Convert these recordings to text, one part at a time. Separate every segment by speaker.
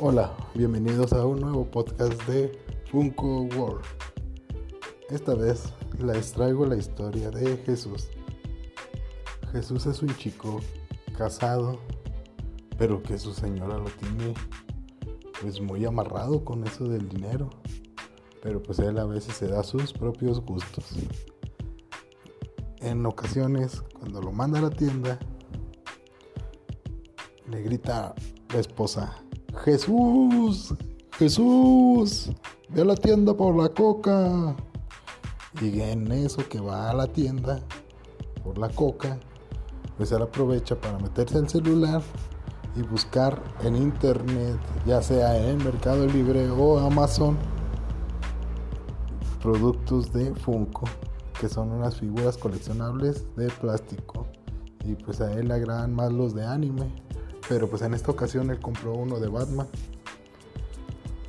Speaker 1: Hola, bienvenidos a un nuevo podcast de Funko World. Esta vez les traigo la historia de Jesús. Jesús es un chico casado, pero que su señora lo tiene pues muy amarrado con eso del dinero. Pero pues él a veces se da sus propios gustos. En ocasiones, cuando lo manda a la tienda, le grita la esposa, Jesús, Jesús, ve a la tienda por la coca. Y en eso que va a la tienda por la coca, pues él aprovecha para meterse al celular y buscar en internet, ya sea en Mercado Libre o Amazon, productos de Funko, que son unas figuras coleccionables de plástico. Y pues a él le agradan más los de anime. Pero pues en esta ocasión él compró uno de Batman.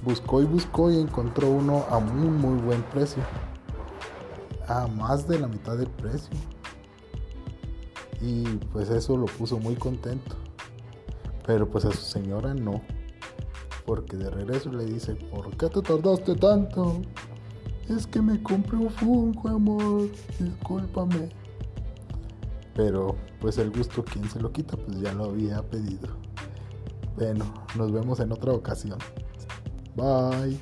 Speaker 1: Buscó y buscó y encontró uno a muy muy buen precio. A más de la mitad del precio. Y pues eso lo puso muy contento. Pero pues a su señora no. Porque de regreso le dice, ¿por qué te tardaste tanto? Es que me compré un Funko, amor. Discúlpame. Pero pues el gusto, quien se lo quita? Pues ya lo había pedido. Bueno, nos vemos en otra ocasión. Bye.